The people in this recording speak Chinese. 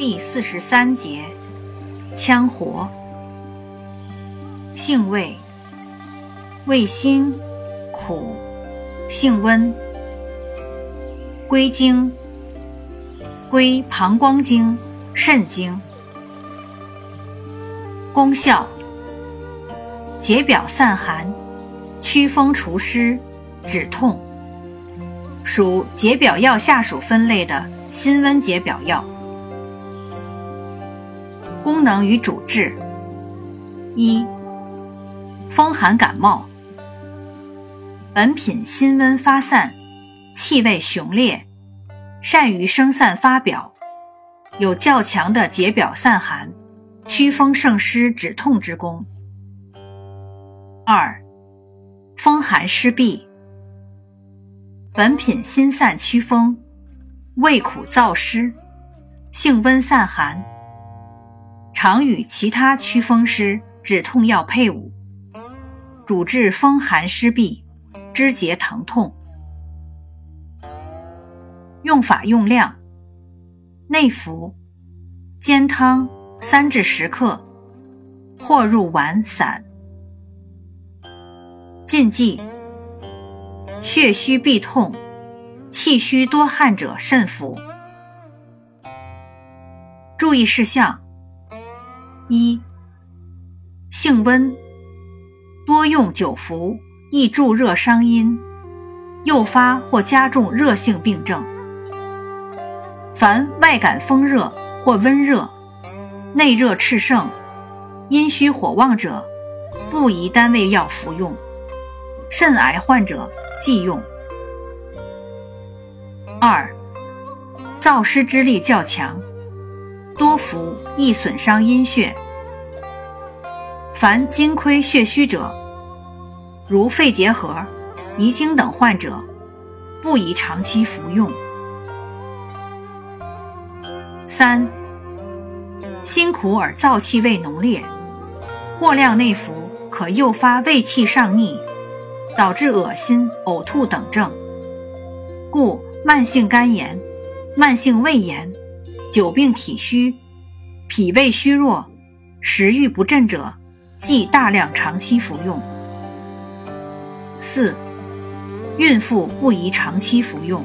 第四十三节，羌活。性味，味辛，苦，性温。归经，归膀胱经、肾经。功效，解表散寒，祛风除湿，止痛。属解表药下属分类的辛温解表药。功能与主治：一、风寒感冒。本品辛温发散，气味雄烈，善于生散发表，有较强的解表散寒、祛风胜湿、止痛之功。二、风寒湿痹。本品辛散祛风，味苦燥湿，性温散寒。常与其他祛风湿、止痛药配伍，主治风寒湿痹、肢节疼痛。用法用量：内服，煎汤三至十克，或入丸散。禁忌：血虚痹痛、气虚多汗者慎服。注意事项。一、性温，多用久服易助热伤阴，诱发或加重热性病症。凡外感风热或温热、内热炽盛、阴虚火旺者，不宜单味药服用；肾癌患者忌用。二、燥湿之力较强。多服易损伤阴血，凡精亏血虚者，如肺结核、遗精等患者，不宜长期服用。三、辛苦而燥气味浓烈，过量内服可诱发胃气上逆，导致恶心、呕吐等症，故慢性肝炎、慢性胃炎。久病体虚、脾胃虚弱、食欲不振者，忌大量长期服用。四、孕妇不宜长期服用。